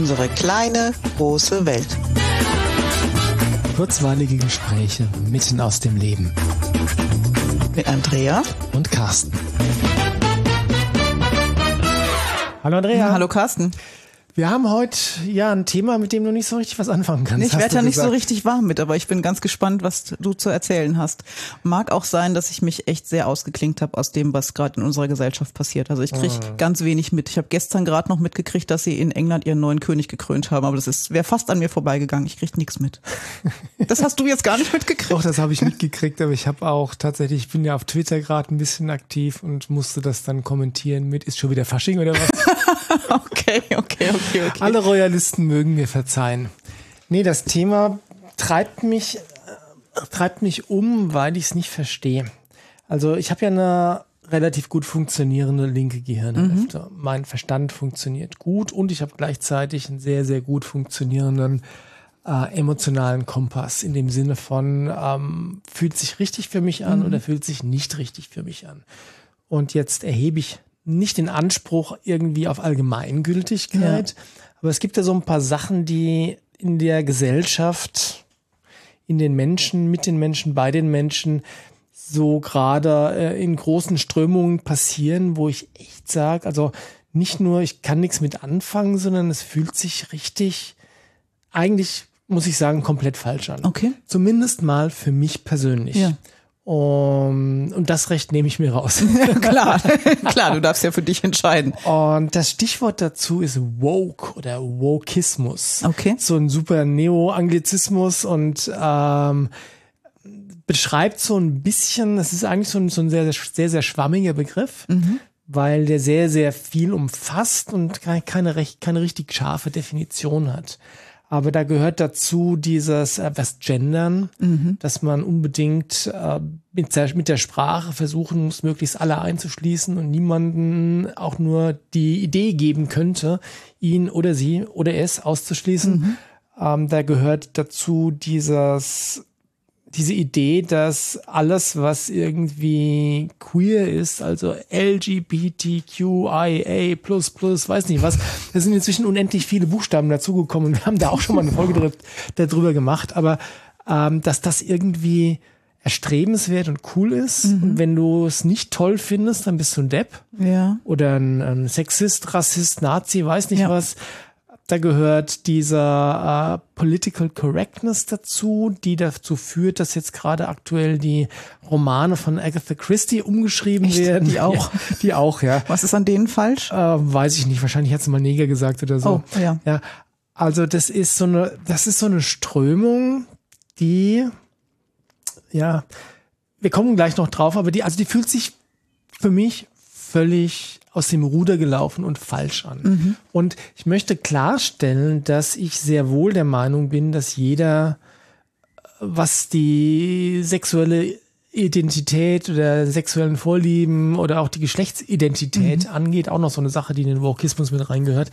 Unsere kleine, große Welt. Kurzweilige Gespräche mitten aus dem Leben. Mit Andrea und Carsten. Hallo Andrea. Ja, hallo Carsten. Wir haben heute ja ein Thema, mit dem du nicht so richtig was anfangen kannst. Ich werde ja nicht so richtig warm mit, aber ich bin ganz gespannt, was du zu erzählen hast. Mag auch sein, dass ich mich echt sehr ausgeklinkt habe aus dem, was gerade in unserer Gesellschaft passiert. Also ich kriege oh. ganz wenig mit. Ich habe gestern gerade noch mitgekriegt, dass sie in England ihren neuen König gekrönt haben, aber das ist wäre fast an mir vorbeigegangen. Ich kriege nichts mit. Das hast du jetzt gar nicht mitgekriegt. Doch, das habe ich mitgekriegt, aber ich habe auch tatsächlich, ich bin ja auf Twitter gerade ein bisschen aktiv und musste das dann kommentieren mit, ist schon wieder Fasching oder was? okay, okay, okay, okay. Alle Royalisten mögen mir verzeihen. Nee, das Thema treibt mich, äh, treibt mich um, weil ich es nicht verstehe. Also ich habe ja eine relativ gut funktionierende linke Gehirnhälfte. Mhm. Mein Verstand funktioniert gut und ich habe gleichzeitig einen sehr, sehr gut funktionierenden äh, emotionalen Kompass in dem Sinne von ähm, fühlt sich richtig für mich an mhm. oder fühlt sich nicht richtig für mich an. Und jetzt erhebe ich nicht den Anspruch irgendwie auf Allgemeingültigkeit, ja. aber es gibt ja so ein paar Sachen, die in der Gesellschaft, in den Menschen, mit den Menschen, bei den Menschen so gerade äh, in großen Strömungen passieren, wo ich echt sage, also nicht nur, ich kann nichts mit anfangen, sondern es fühlt sich richtig, eigentlich muss ich sagen, komplett falsch an. Okay. Zumindest mal für mich persönlich. Ja. Um, und das Recht nehme ich mir raus. klar, klar, du darfst ja für dich entscheiden. Und das Stichwort dazu ist Woke oder Wokismus. Okay. So ein super Neo-Anglizismus und ähm, beschreibt so ein bisschen, das ist eigentlich so ein, so ein sehr, sehr, sehr schwammiger Begriff, mhm. weil der sehr, sehr viel umfasst und keine, recht, keine richtig scharfe Definition hat. Aber da gehört dazu dieses äh, was Gendern, mhm. dass man unbedingt äh, mit, der, mit der Sprache versuchen muss, möglichst alle einzuschließen und niemanden auch nur die Idee geben könnte, ihn oder sie oder es auszuschließen. Mhm. Ähm, da gehört dazu dieses diese Idee, dass alles, was irgendwie queer ist, also LGBTQIA weiß nicht was, da sind inzwischen unendlich viele Buchstaben dazugekommen. Wir haben da auch schon mal eine Folge darüber gemacht, aber ähm, dass das irgendwie erstrebenswert und cool ist. Mhm. Und wenn du es nicht toll findest, dann bist du ein Depp. Ja. Oder ein, ein Sexist, Rassist, Nazi, weiß nicht ja. was. Da gehört dieser äh, Political Correctness dazu, die dazu führt, dass jetzt gerade aktuell die Romane von Agatha Christie umgeschrieben Echt? werden. Die auch. Ja, die auch, ja. Was ist an denen falsch? Äh, weiß ich nicht. Wahrscheinlich hat sie mal Neger gesagt oder so. Oh, ja. ja. Also das ist so eine, das ist so eine Strömung, die, ja, wir kommen gleich noch drauf, aber die, also die fühlt sich für mich völlig aus dem Ruder gelaufen und falsch an. Mhm. Und ich möchte klarstellen, dass ich sehr wohl der Meinung bin, dass jeder, was die sexuelle Identität oder sexuellen Vorlieben oder auch die Geschlechtsidentität mhm. angeht, auch noch so eine Sache, die in den Wokismus mit reingehört,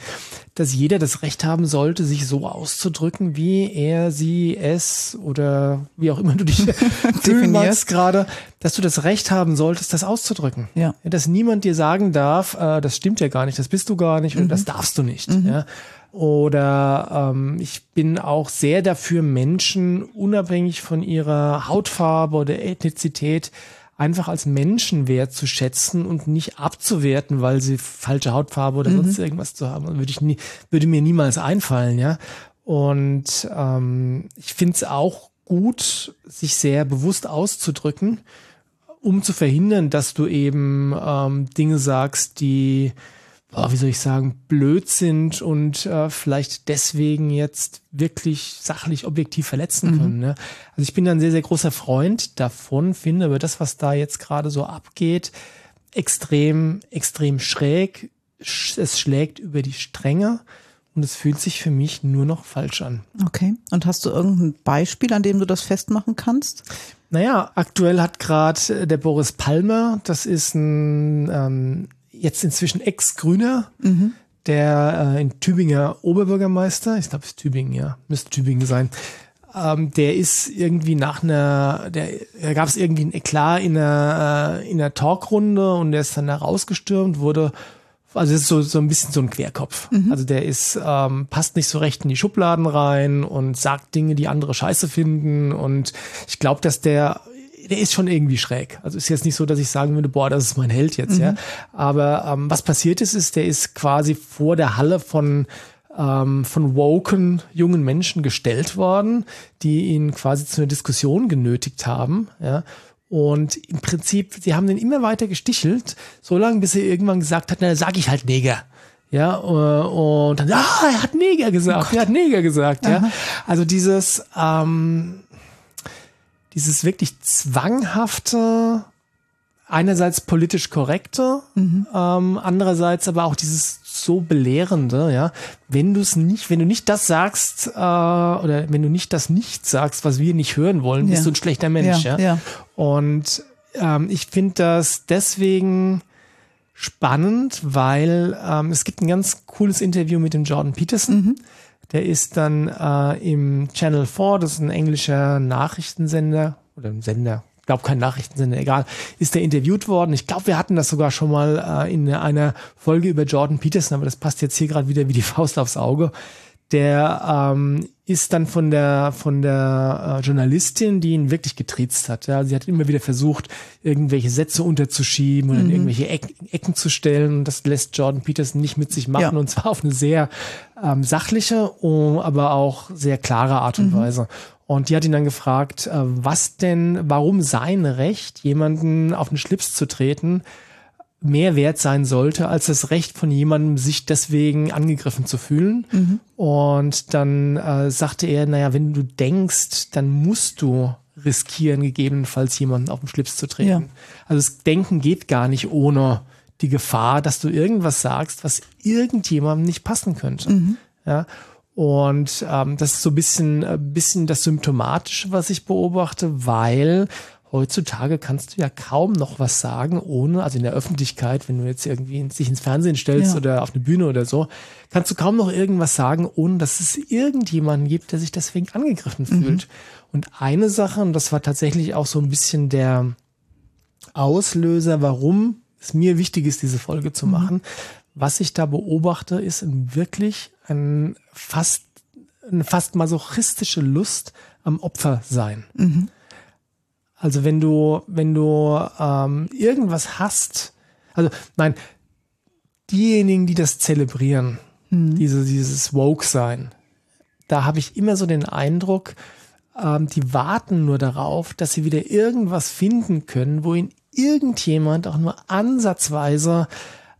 dass jeder das Recht haben sollte, sich so auszudrücken, wie er, sie, es oder wie auch immer du dich definierst gerade, dass du das Recht haben solltest, das auszudrücken. Ja. Dass niemand dir sagen darf, äh, das stimmt ja gar nicht, das bist du gar nicht mhm. oder das darfst du nicht. Mhm. Ja. Oder ähm, ich bin auch sehr dafür, Menschen unabhängig von ihrer Hautfarbe oder Ethnizität einfach als Menschen wertzuschätzen und nicht abzuwerten, weil sie falsche Hautfarbe oder mhm. sonst irgendwas zu haben. Würde ich nie, würde mir niemals einfallen, ja. Und ähm, ich finde es auch gut, sich sehr bewusst auszudrücken, um zu verhindern, dass du eben ähm, Dinge sagst, die oh, wie soll ich sagen, blöd sind und äh, vielleicht deswegen jetzt wirklich sachlich objektiv verletzen mhm. können. Ne? Also ich bin da ein sehr, sehr großer Freund davon, finde aber das, was da jetzt gerade so abgeht, extrem, extrem schräg. Es schlägt über die Stränge und es fühlt sich für mich nur noch falsch an. Okay. Und hast du irgendein Beispiel, an dem du das festmachen kannst? Naja, aktuell hat gerade der Boris Palmer, das ist ein ähm, jetzt inzwischen Ex-Grüner, mhm. der äh, in Tübinger Oberbürgermeister, ich glaube, es ist Tübingen, ja, müsste Tübingen sein. Ähm, der ist irgendwie nach einer, der, da gab es irgendwie ein Eklat in einer, äh, in einer Talkrunde und der ist dann da rausgestürmt, wurde also das ist so, so ein bisschen so ein Querkopf. Mhm. Also der ist, ähm, passt nicht so recht in die Schubladen rein und sagt Dinge, die andere scheiße finden. Und ich glaube, dass der, der ist schon irgendwie schräg. Also ist jetzt nicht so, dass ich sagen würde, boah, das ist mein Held jetzt, mhm. ja. Aber ähm, was passiert ist, ist, der ist quasi vor der Halle von ähm, von woken jungen Menschen gestellt worden, die ihn quasi zu einer Diskussion genötigt haben, ja. Und im Prinzip, sie haben den immer weiter gestichelt, so lange, bis er irgendwann gesagt hat, na, sag ich halt Neger. Ja, äh, und dann, ah, er hat Neger gesagt, oh er hat Neger gesagt, ja. Aha. Also dieses, ähm, dieses wirklich zwanghafte, einerseits politisch korrekte, mhm. ähm, andererseits aber auch dieses so belehrende, ja. Wenn du es nicht, wenn du nicht das sagst, äh, oder wenn du nicht das nicht sagst, was wir nicht hören wollen, ja. bist du ein schlechter Mensch, ja. ja? ja. Und ähm, ich finde das deswegen spannend, weil ähm, es gibt ein ganz cooles Interview mit dem Jordan Peterson. Mhm. Der ist dann äh, im Channel 4, das ist ein englischer Nachrichtensender oder ein Sender, glaube kein Nachrichtensender, egal, ist der interviewt worden. Ich glaube, wir hatten das sogar schon mal äh, in einer Folge über Jordan Peterson, aber das passt jetzt hier gerade wieder wie die Faust aufs Auge. Der ähm, ist dann von der von der äh, Journalistin, die ihn wirklich getriezt hat. Ja, sie hat immer wieder versucht, irgendwelche Sätze unterzuschieben oder mhm. in irgendwelche Ecken, Ecken zu stellen. Und das lässt Jordan Peterson nicht mit sich machen ja. und zwar auf eine sehr ähm, sachliche, aber auch sehr klare Art und mhm. Weise. Und die hat ihn dann gefragt, äh, was denn, warum sein Recht, jemanden auf den Schlips zu treten, mehr wert sein sollte, als das Recht von jemandem, sich deswegen angegriffen zu fühlen. Mhm. Und dann äh, sagte er, naja, wenn du denkst, dann musst du riskieren, gegebenenfalls jemanden auf den Schlips zu treten. Ja. Also das Denken geht gar nicht ohne die Gefahr, dass du irgendwas sagst, was irgendjemandem nicht passen könnte. Mhm. Ja. Und ähm, das ist so ein bisschen, ein äh, bisschen das Symptomatische, was ich beobachte, weil heutzutage kannst du ja kaum noch was sagen, ohne, also in der Öffentlichkeit, wenn du jetzt irgendwie sich ins Fernsehen stellst ja. oder auf eine Bühne oder so, kannst du kaum noch irgendwas sagen, ohne dass es irgendjemanden gibt, der sich deswegen angegriffen mhm. fühlt. Und eine Sache, und das war tatsächlich auch so ein bisschen der Auslöser, warum es mir wichtig ist, diese Folge zu mhm. machen, was ich da beobachte, ist wirklich ein fast, eine fast masochistische Lust am Opfer sein. Mhm. Also wenn du, wenn du ähm, irgendwas hast, also nein, diejenigen, die das zelebrieren, mhm. diese, dieses Woke-Sein, da habe ich immer so den Eindruck, ähm, die warten nur darauf, dass sie wieder irgendwas finden können, wo ihnen irgendjemand auch nur ansatzweise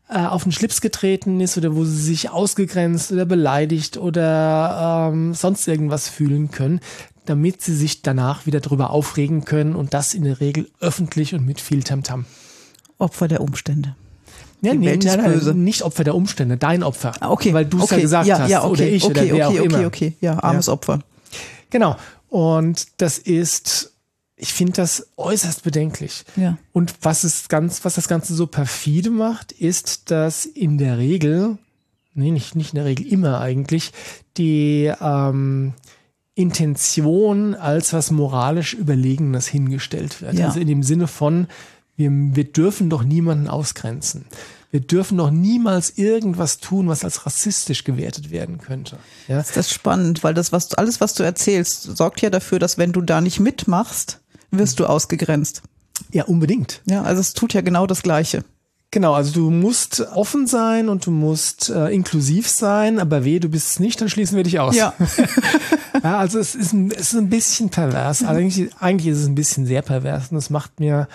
äh, auf den Schlips getreten ist oder wo sie sich ausgegrenzt oder beleidigt oder ähm, sonst irgendwas fühlen können, damit sie sich danach wieder darüber aufregen können und das in der Regel öffentlich und mit viel Tamtam. Opfer der Umstände. Ja, nee, Welt nein, nein, nicht Opfer der Umstände, dein Opfer. Ah, okay. Weil du es okay. ja gesagt ja, hast. Ja, okay, oder ich okay, oder wer okay, auch immer. okay, okay. Ja, armes ja. Opfer. Genau. Und das ist ich finde das äußerst bedenklich. Ja. Und was es ganz, was das Ganze so perfide macht, ist, dass in der Regel, nee, nicht, nicht in der Regel immer eigentlich, die ähm, Intention als was moralisch Überlegenes hingestellt wird. Ja. Also in dem Sinne von, wir, wir dürfen doch niemanden ausgrenzen. Wir dürfen doch niemals irgendwas tun, was als rassistisch gewertet werden könnte. Ja? Das ist spannend, weil das, was alles, was du erzählst, sorgt ja dafür, dass wenn du da nicht mitmachst, wirst du ausgegrenzt. Ja, unbedingt. Ja, also es tut ja genau das Gleiche. Genau, also du musst offen sein und du musst äh, inklusiv sein, aber weh, du bist es nicht, dann schließen wir dich aus. Ja. ja also es ist, ein, es ist ein bisschen pervers. Mhm. Eigentlich, eigentlich ist es ein bisschen sehr pervers und das macht mir,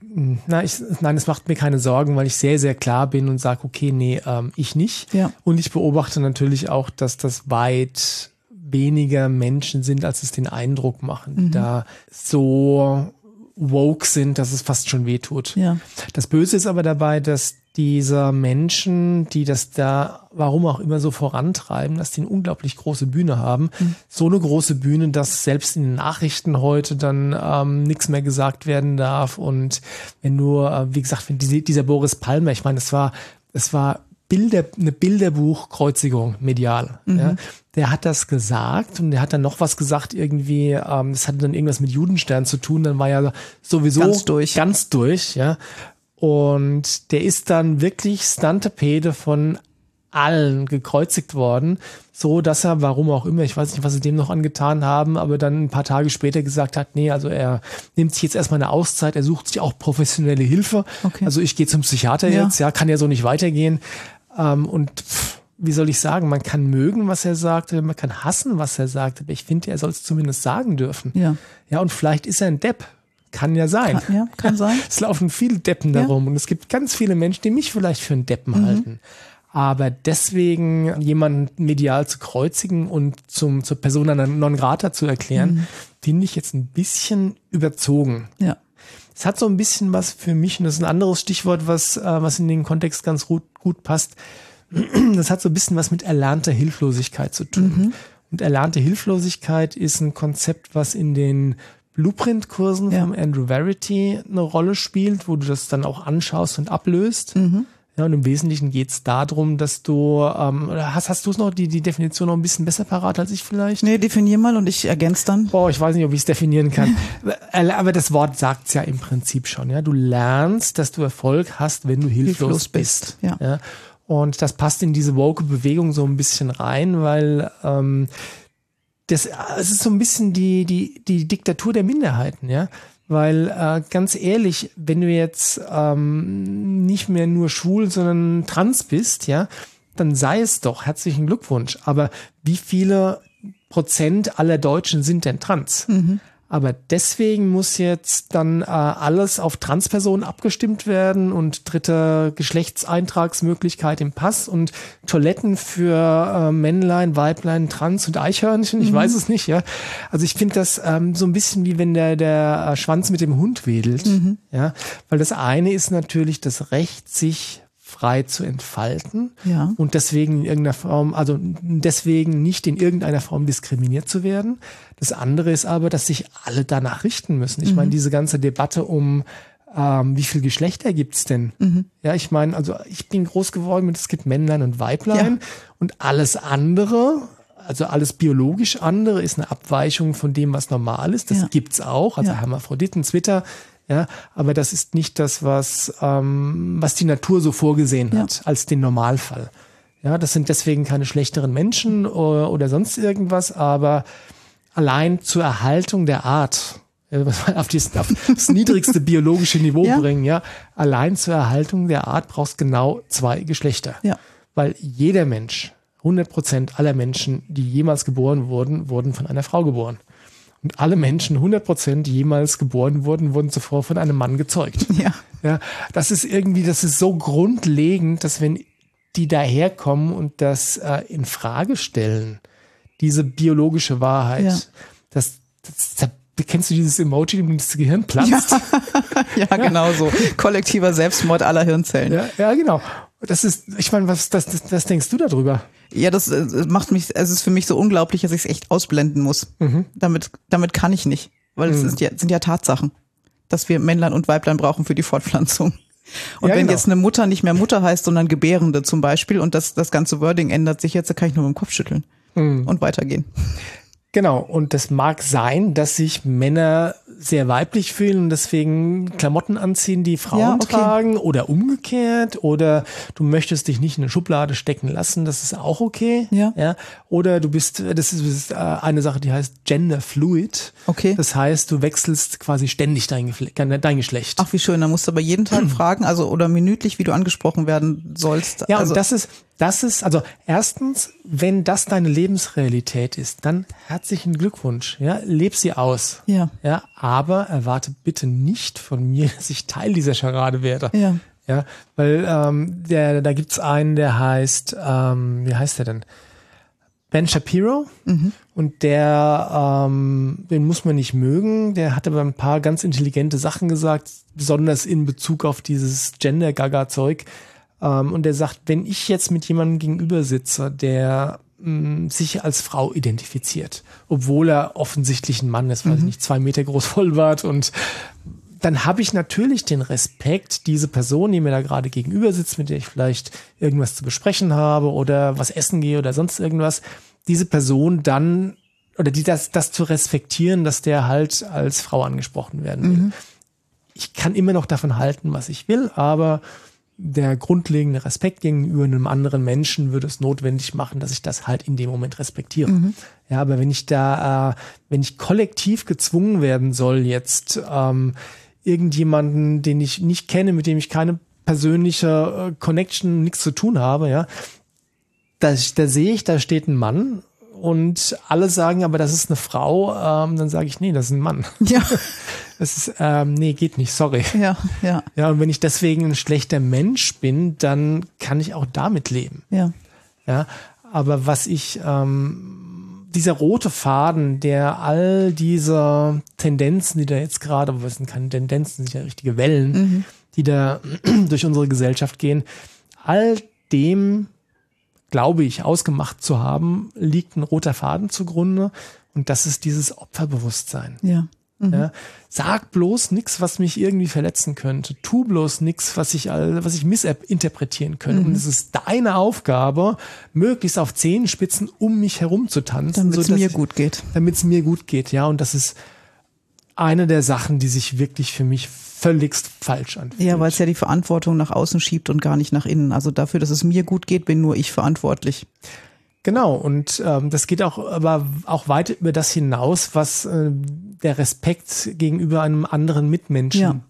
hm, na, ich, nein, es macht mir keine Sorgen, weil ich sehr, sehr klar bin und sage, okay, nee, ähm, ich nicht. Ja. Und ich beobachte natürlich auch, dass das weit weniger Menschen sind, als es den Eindruck machen, die mhm. da so woke sind, dass es fast schon weh tut. Ja. Das Böse ist aber dabei, dass diese Menschen, die das da, warum auch immer so vorantreiben, dass die eine unglaublich große Bühne haben. Mhm. So eine große Bühne, dass selbst in den Nachrichten heute dann ähm, nichts mehr gesagt werden darf. Und wenn nur, äh, wie gesagt, wenn diese, dieser Boris Palmer, ich meine, es war, es war Bilder, eine Bilderbuchkreuzigung medial. Mhm. Ja. Der hat das gesagt und der hat dann noch was gesagt, irgendwie, ähm, das hatte dann irgendwas mit Judenstern zu tun, dann war ja sowieso ganz durch. Ganz durch, ja. Und der ist dann wirklich Stantepede von allen gekreuzigt worden, so dass er, warum auch immer, ich weiß nicht, was sie dem noch angetan haben, aber dann ein paar Tage später gesagt hat, nee, also er nimmt sich jetzt erstmal eine Auszeit, er sucht sich auch professionelle Hilfe. Okay. Also ich gehe zum Psychiater ja. jetzt, ja, kann ja so nicht weitergehen. Ähm, und pff, wie soll ich sagen, man kann mögen, was er sagte, man kann hassen, was er sagte, aber ich finde, er soll es zumindest sagen dürfen. Ja. Ja, und vielleicht ist er ein Depp. Kann ja sein. Kann, ja, kann sein. Es laufen viele Deppen ja. darum und es gibt ganz viele Menschen, die mich vielleicht für einen Deppen mhm. halten. Aber deswegen jemanden medial zu kreuzigen und zum, zur Persona non grata zu erklären, mhm. finde ich jetzt ein bisschen überzogen. Ja. Es hat so ein bisschen was für mich, und das ist ein anderes Stichwort, was, äh, was in den Kontext ganz gut, gut passt. Das hat so ein bisschen was mit erlernter Hilflosigkeit zu tun. Mhm. Und erlernte Hilflosigkeit ist ein Konzept, was in den Blueprint-Kursen ja. vom Andrew Verity eine Rolle spielt, wo du das dann auch anschaust und ablöst. Mhm. Ja, und im Wesentlichen geht es darum, dass du, ähm, hast, hast du es noch, die, die Definition noch ein bisschen besser parat als ich vielleicht? Nee, definier mal und ich ergänze dann. Boah, ich weiß nicht, ob ich es definieren kann. Aber das Wort sagt es ja im Prinzip schon. Ja, Du lernst, dass du Erfolg hast, wenn du hilflos, hilflos bist. bist. Ja. ja. Und das passt in diese Woke-Bewegung so ein bisschen rein, weil ähm, das, es ist so ein bisschen die, die, die Diktatur der Minderheiten, ja. Weil äh, ganz ehrlich, wenn du jetzt ähm, nicht mehr nur schwul, sondern trans bist, ja, dann sei es doch. Herzlichen Glückwunsch. Aber wie viele Prozent aller Deutschen sind denn trans? Mhm. Aber deswegen muss jetzt dann äh, alles auf Transpersonen abgestimmt werden und dritte Geschlechtseintragsmöglichkeit im Pass und Toiletten für äh, Männlein, Weiblein, Trans und Eichhörnchen. Ich mhm. weiß es nicht, ja. Also ich finde das ähm, so ein bisschen wie wenn der, der äh, Schwanz mit dem Hund wedelt, mhm. ja. Weil das eine ist natürlich das Recht, sich frei zu entfalten ja. und deswegen in irgendeiner Form, also deswegen nicht in irgendeiner Form diskriminiert zu werden. Das andere ist aber, dass sich alle danach richten müssen. Ich mhm. meine, diese ganze Debatte um ähm, wie viel Geschlechter gibt's denn? Mhm. Ja, ich meine, also ich bin groß geworden mit, es gibt Männlein und Weiblein ja. und alles andere, also alles biologisch andere ist eine Abweichung von dem, was normal ist. Das ja. gibt's auch. Also ja. Hermaphroditen, Twitter, ja, aber das ist nicht das, was, ähm, was die Natur so vorgesehen hat, ja. als den Normalfall. Ja, das sind deswegen keine schlechteren Menschen oder, oder sonst irgendwas, aber allein zur Erhaltung der Art, auf, die, auf das niedrigste biologische Niveau ja. bringen, ja, allein zur Erhaltung der Art brauchst genau zwei Geschlechter. Ja. Weil jeder Mensch, 100 Prozent aller Menschen, die jemals geboren wurden, wurden von einer Frau geboren. Und alle Menschen, 100 Prozent, die jemals geboren wurden, wurden zuvor von einem Mann gezeugt. Ja. Ja, das ist irgendwie, das ist so grundlegend, dass wenn die daherkommen und das äh, in Frage stellen, diese biologische Wahrheit, ja. das, das, das Kennst du dieses Emoji, dem das Gehirn platzt? Ja, ja, genau so. Kollektiver Selbstmord aller Hirnzellen. Ja, ja genau. Das ist, ich meine, was, das, das, das denkst du darüber? Ja, das, das äh, macht mich, es ist für mich so unglaublich, dass ich es echt ausblenden muss. Mhm. Damit, damit kann ich nicht. Weil es mhm. sind, ja, sind ja Tatsachen, dass wir Männlein und Weiblein brauchen für die Fortpflanzung. Und ja, wenn genau. jetzt eine Mutter nicht mehr Mutter heißt, sondern Gebärende zum Beispiel und das, das ganze Wording ändert sich jetzt, dann kann ich nur mit dem Kopf schütteln mhm. und weitergehen. Genau, und das mag sein, dass sich Männer sehr weiblich fühlen und deswegen Klamotten anziehen, die Frauen ja, okay. tragen oder umgekehrt oder du möchtest dich nicht in eine Schublade stecken lassen, das ist auch okay. Ja. ja. Oder du bist, das ist, äh, eine Sache, die heißt Gender Fluid. Okay. Das heißt, du wechselst quasi ständig dein, dein Geschlecht. Ach, wie schön, da musst du aber jeden Tag fragen, also oder minütlich, wie du angesprochen werden sollst. Ja, also, und das ist, das ist, also erstens, wenn das deine Lebensrealität ist, dann herzlichen Glückwunsch. Ja, leb sie aus. Ja. Ja, aber erwarte bitte nicht von mir, dass ich Teil dieser Scharade werde. Ja. Ja, weil ähm, der, da gibt's einen, der heißt, ähm, wie heißt der denn? Ben Shapiro. Mhm. Und der, ähm, den muss man nicht mögen. Der hat aber ein paar ganz intelligente Sachen gesagt, besonders in Bezug auf dieses Gender-Gaga-Zeug. Ähm, und er sagt, wenn ich jetzt mit jemandem gegenüber sitze, der mh, mm, sich als Frau identifiziert, obwohl er offensichtlich ein Mann ist, mhm. weiß ich nicht, zwei Meter groß Vollbart und dann habe ich natürlich den Respekt, diese Person, die mir da gerade gegenüber sitzt, mit der ich vielleicht irgendwas zu besprechen habe oder was essen gehe oder sonst irgendwas, diese Person dann oder die das, das zu respektieren, dass der halt als Frau angesprochen werden will. Mhm ich kann immer noch davon halten, was ich will, aber der grundlegende Respekt gegenüber einem anderen Menschen würde es notwendig machen, dass ich das halt in dem Moment respektiere. Mhm. Ja, aber wenn ich da, äh, wenn ich kollektiv gezwungen werden soll, jetzt ähm, irgendjemanden, den ich nicht kenne, mit dem ich keine persönliche äh, Connection, nichts zu tun habe, ja, da, da sehe ich, da steht ein Mann und alle sagen aber, das ist eine Frau, ähm, dann sage ich, nee, das ist ein Mann. Ja. Das ist, ähm, nee, geht nicht, sorry. Ja, ja. Ja, und wenn ich deswegen ein schlechter Mensch bin, dann kann ich auch damit leben. Ja. Ja, aber was ich, ähm, dieser rote Faden, der all diese Tendenzen, die da jetzt gerade, aber es sind keine Tendenzen, sind ja richtige Wellen, mhm. die da durch unsere Gesellschaft gehen, all dem glaube ich, ausgemacht zu haben, liegt ein roter Faden zugrunde. Und das ist dieses Opferbewusstsein. Ja. Mhm. ja. Sag bloß nichts, was mich irgendwie verletzen könnte. Tu bloß nichts, was ich, was ich missinterpretieren könnte. Mhm. Und es ist deine Aufgabe, möglichst auf Zehenspitzen um mich herum zu tanzen. Damit es mir gut geht. Damit es mir gut geht, ja. Und das ist eine der Sachen, die sich wirklich für mich völligst falsch anfühlt. Ja, weil es ja die Verantwortung nach außen schiebt und gar nicht nach innen. Also dafür, dass es mir gut geht, bin nur ich verantwortlich. Genau, und ähm, das geht auch aber auch weit über das hinaus, was äh, der Respekt gegenüber einem anderen Mitmenschen ja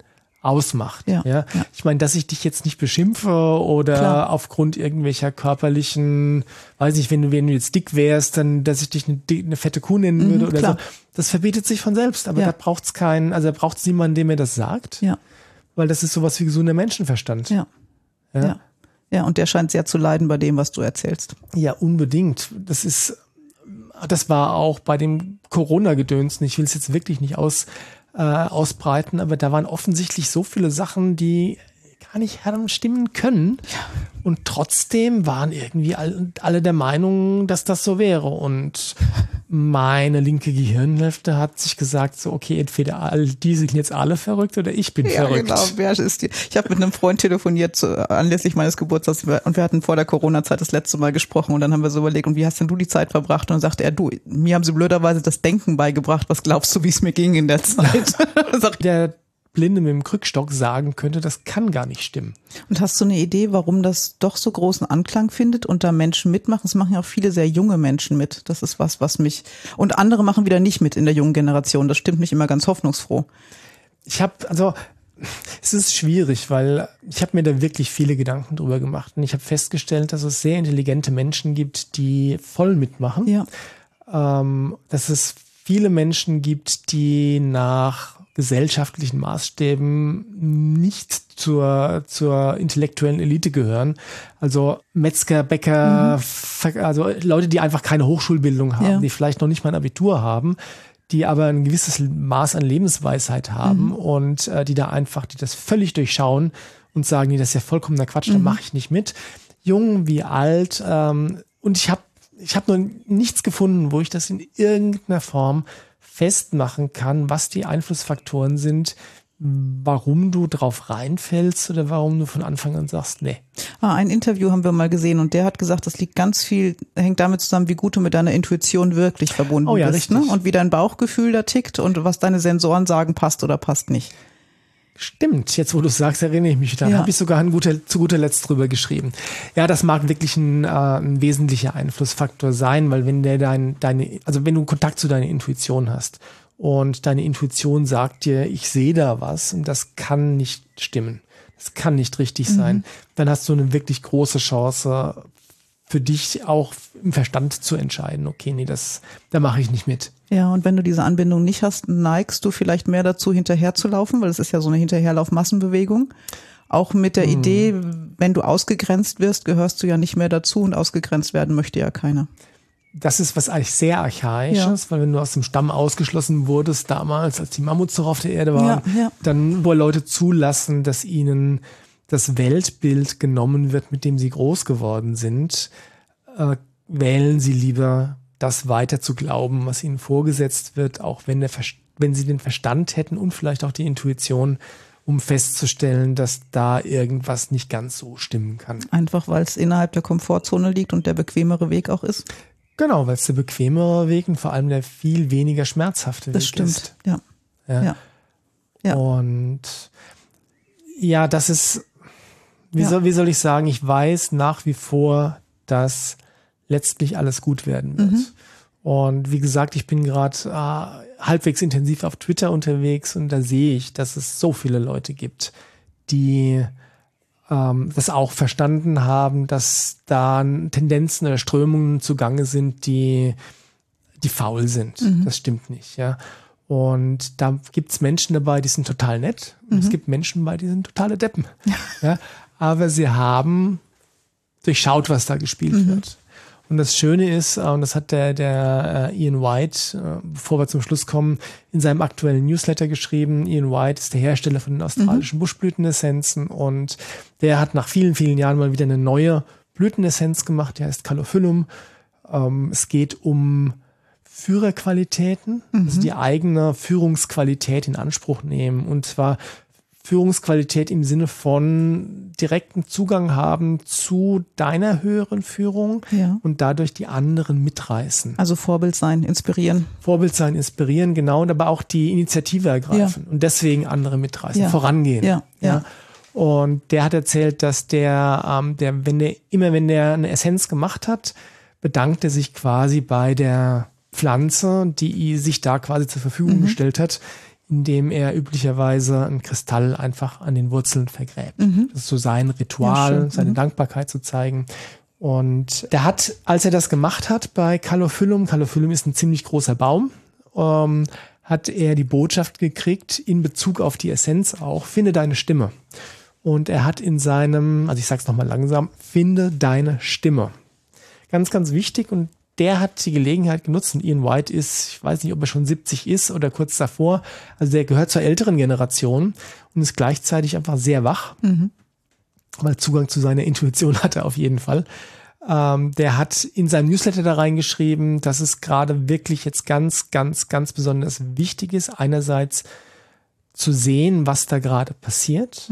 ausmacht. Ja, ja. ja. Ich meine, dass ich dich jetzt nicht beschimpfe oder Klar. aufgrund irgendwelcher körperlichen, weiß nicht, wenn du, wenn du jetzt dick wärst, dann, dass ich dich eine, eine fette Kuh nennen mhm, würde oder klar. so. Das verbietet sich von selbst, aber ja. da braucht es keinen, also da braucht es niemanden, der mir das sagt. Ja. Weil das ist sowas wie gesunder Menschenverstand. Ja. ja. Ja. Und der scheint sehr zu leiden bei dem, was du erzählst. Ja, unbedingt. Das ist, das war auch bei dem Corona-Gedönsen. Ich will es jetzt wirklich nicht aus, äh, ausbreiten, aber da waren offensichtlich so viele Sachen, die gar nicht stimmen können. Und trotzdem waren irgendwie alle, der Meinung, dass das so wäre. Und meine linke Gehirnhälfte hat sich gesagt, so, okay, entweder all, die sind jetzt alle verrückt oder ich bin ja, verrückt. Genau, wer ist die? Ich habe mit einem Freund telefoniert zu, anlässlich meines Geburtstags und wir hatten vor der Corona-Zeit das letzte Mal gesprochen und dann haben wir so überlegt, und wie hast denn du die Zeit verbracht? Und dann sagte er, du, mir haben sie blöderweise das Denken beigebracht. Was glaubst du, wie es mir ging in der Zeit? der Blinde mit dem Krückstock sagen könnte, das kann gar nicht stimmen. Und hast du eine Idee, warum das doch so großen Anklang findet und da Menschen mitmachen? Es machen ja auch viele sehr junge Menschen mit. Das ist was, was mich und andere machen wieder nicht mit in der jungen Generation. Das stimmt mich immer ganz hoffnungsfroh. Ich habe also es ist schwierig, weil ich habe mir da wirklich viele Gedanken drüber gemacht und ich habe festgestellt, dass es sehr intelligente Menschen gibt, die voll mitmachen. Ja. Ähm, dass es viele Menschen gibt, die nach gesellschaftlichen Maßstäben nicht zur, zur intellektuellen Elite gehören. Also Metzger, Bäcker, mhm. also Leute, die einfach keine Hochschulbildung haben, ja. die vielleicht noch nicht mal ein Abitur haben, die aber ein gewisses Maß an Lebensweisheit haben mhm. und äh, die da einfach, die das völlig durchschauen und sagen, nee, das ist ja vollkommener Quatsch, mhm. da mache ich nicht mit. Jung wie alt. Ähm, und ich habe ich hab noch nichts gefunden, wo ich das in irgendeiner Form festmachen kann, was die Einflussfaktoren sind, warum du drauf reinfällst oder warum du von Anfang an sagst, nee. Ah, ein Interview haben wir mal gesehen und der hat gesagt, das liegt ganz viel, hängt damit zusammen, wie gut du mit deiner Intuition wirklich verbunden oh ja, bist. Ne? Und wie dein Bauchgefühl da tickt und was deine Sensoren sagen, passt oder passt nicht. Stimmt, jetzt wo du sagst, erinnere ich mich. Da ja. habe ich sogar ein guter, zu guter Letzt drüber geschrieben. Ja, das mag wirklich ein, äh, ein wesentlicher Einflussfaktor sein, weil wenn der dein, deine, also wenn du Kontakt zu deiner Intuition hast und deine Intuition sagt dir, ich sehe da was und das kann nicht stimmen, das kann nicht richtig mhm. sein, dann hast du eine wirklich große Chance, für dich auch im Verstand zu entscheiden, okay, nee, das, da mache ich nicht mit. Ja, und wenn du diese Anbindung nicht hast, neigst du vielleicht mehr dazu, hinterherzulaufen, weil es ist ja so eine Hinterherlauf-Massenbewegung. Auch mit der hm. Idee, wenn du ausgegrenzt wirst, gehörst du ja nicht mehr dazu und ausgegrenzt werden möchte ja keiner. Das ist was eigentlich sehr archaisches, ja. weil wenn du aus dem Stamm ausgeschlossen wurdest damals, als die Mammuts noch auf der Erde waren, ja, ja. dann wollen Leute zulassen, dass ihnen das Weltbild genommen wird, mit dem sie groß geworden sind, äh, wählen sie lieber das weiter zu glauben, was ihnen vorgesetzt wird, auch wenn, der wenn sie den Verstand hätten und vielleicht auch die Intuition, um festzustellen, dass da irgendwas nicht ganz so stimmen kann. Einfach weil es innerhalb der Komfortzone liegt und der bequemere Weg auch ist? Genau, weil es der bequemere Weg und vor allem der viel weniger schmerzhafte das Weg stimmt. ist. Das stimmt, ja. ja. ja. Ja. Und ja, das ist, wie, Ja. soll, wie soll ich sagen, ich weiß nach wie vor, dass letztlich alles gut werden wird. Mhm. Und wie gesagt, ich bin gerade äh, halbwegs intensiv auf Twitter unterwegs und da sehe ich, dass es so viele Leute gibt, die ähm, das auch verstanden haben, dass da Tendenzen oder Strömungen zugange sind, die, die faul sind. Das stimmt nicht, ja. Und da gibt's Menschen dabei, die sind total nett. Und es gibt Menschen dabei, die sind totale Deppen. Ja. Aber sie haben durchschaut, was da gespielt wird. Und das Schöne ist, äh, und das hat der, der äh, Ian White, äh, bevor wir zum Schluss kommen, in seinem aktuellen Newsletter geschrieben. Ian White ist der Hersteller von den australischen Buschblütenessenzen und der hat nach vielen, vielen Jahren mal wieder eine neue Blütenessenz gemacht, die heißt Calophyllum. Ähm, es geht um Führerqualitäten, also die eigene Führungsqualität in Anspruch nehmen. Und zwar Führungsqualität im Sinne von direkten Zugang haben zu deiner höheren Führung Ja. und dadurch die anderen mitreißen. Also Vorbild sein, inspirieren. Vorbild sein, inspirieren, genau, und aber auch die Initiative ergreifen und deswegen andere mitreißen, Ja. vorangehen. Ja, ja. Und der hat erzählt, dass der, ähm, der, wenn der, immer wenn der eine Essenz gemacht hat, bedankt er sich quasi bei der Pflanze, die sich da quasi zur Verfügung Mhm. gestellt hat, indem er üblicherweise einen Kristall einfach an den Wurzeln vergräbt. Das ist so sein Ritual, Mhm. Ja, seine Mhm. Dankbarkeit zu zeigen. Und der hat, als er das gemacht hat bei Calophyllum, Calophyllum ist ein ziemlich großer Baum, ähm, hat er die Botschaft gekriegt in Bezug auf die Essenz auch, finde deine Stimme. Und er hat in seinem, also ich sag's nochmal langsam, finde deine Stimme. Ganz, ganz wichtig und der hat die Gelegenheit genutzt und Ian White ist, ich weiß nicht, ob er schon 70 ist oder kurz davor, also der gehört zur älteren Generation und ist gleichzeitig einfach sehr wach, weil Zugang zu seiner Intuition hat er auf jeden Fall. Ähm, der hat in seinem Newsletter da reingeschrieben, dass es gerade wirklich jetzt ganz, ganz, ganz besonders wichtig ist, einerseits zu sehen, was da gerade passiert,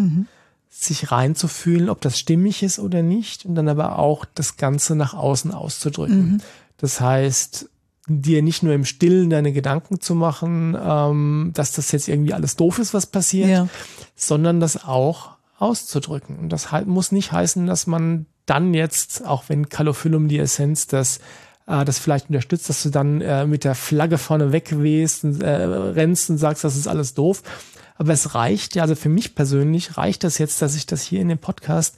sich reinzufühlen, ob das stimmig ist oder nicht, und dann aber auch das Ganze nach außen auszudrücken. Das heißt, dir nicht nur im Stillen deine Gedanken zu machen, ähm, dass das jetzt irgendwie alles doof ist, was passiert, Ja. sondern das auch auszudrücken. Und das halt muss nicht heißen, dass man dann jetzt, auch wenn Calophyllum die Essenz das äh, das vielleicht unterstützt, dass du dann äh, mit der Flagge vorne wegwehst und äh, rennst und sagst, das ist alles doof. Aber es reicht ja, also für mich persönlich reicht das jetzt, dass ich das hier in dem Podcast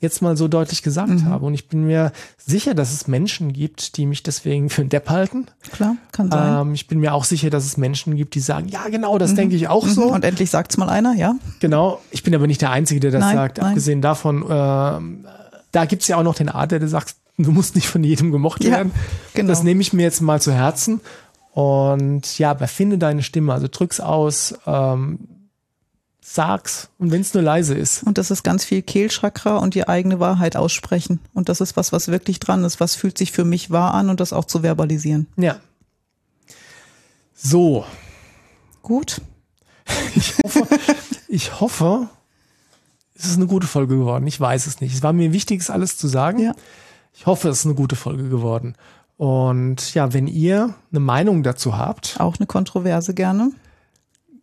jetzt mal so deutlich gesagt habe. Und ich bin mir sicher, dass es Menschen gibt, die mich deswegen für einen Depp halten. Klar, kann sein. Ähm, ich bin mir auch sicher, dass es Menschen gibt, die sagen, ja genau, das denke ich auch so. Und endlich sagt's mal einer, ja? Genau, ich bin aber nicht der Einzige, der das Nein, sagt. nein. Abgesehen davon, ähm, da gibt's ja auch noch den Art, der sagt, du musst nicht von jedem gemocht Ja, werden. genau. Das nehme ich mir jetzt mal zu Herzen. Und ja, aber finde deine Stimme, also drück's aus, ähm, sag's. Und wenn's nur leise ist. Und das ist ganz viel Kehlchakra und die eigene Wahrheit aussprechen. Und das ist was, was wirklich dran ist. Was fühlt sich für mich wahr an und das auch zu verbalisieren. Ja. So, Gut. ich hoffe, ich hoffe, es ist eine gute Folge geworden. Ich weiß es nicht. Es war mir wichtig, es alles zu sagen. Ja. Ich hoffe, es ist eine gute Folge geworden. Und ja, wenn ihr eine Meinung dazu habt, Auch eine Kontroverse gerne.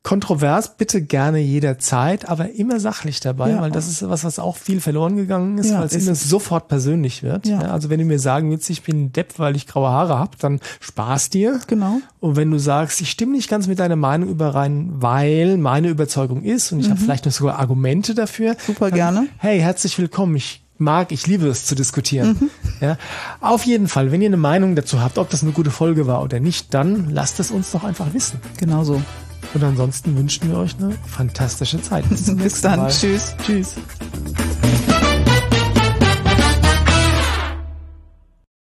Kontrovers bitte gerne jederzeit, aber immer sachlich dabei, Ja. weil das ist was, was auch viel verloren gegangen ist, Ja, weil es immer sofort persönlich wird. Ja. Also wenn du mir sagen willst, ich bin ein Depp, weil ich graue Haare habe, dann Spaß dir. Genau. Und wenn du sagst, ich stimme nicht ganz mit deiner Meinung überein, weil meine Überzeugung ist und ich habe vielleicht noch sogar Argumente dafür. Mhm. Super dann, gerne. Hey, herzlich willkommen. Ich mag, ich liebe es zu diskutieren. Mhm. Ja, auf jeden Fall, wenn ihr eine Meinung dazu habt, ob das eine gute Folge war oder nicht, dann lasst es uns doch einfach wissen. Genau so. Und ansonsten wünschen wir euch eine fantastische Zeit. Bis zum nächsten Mal. Dann. Tschüss. Tschüss.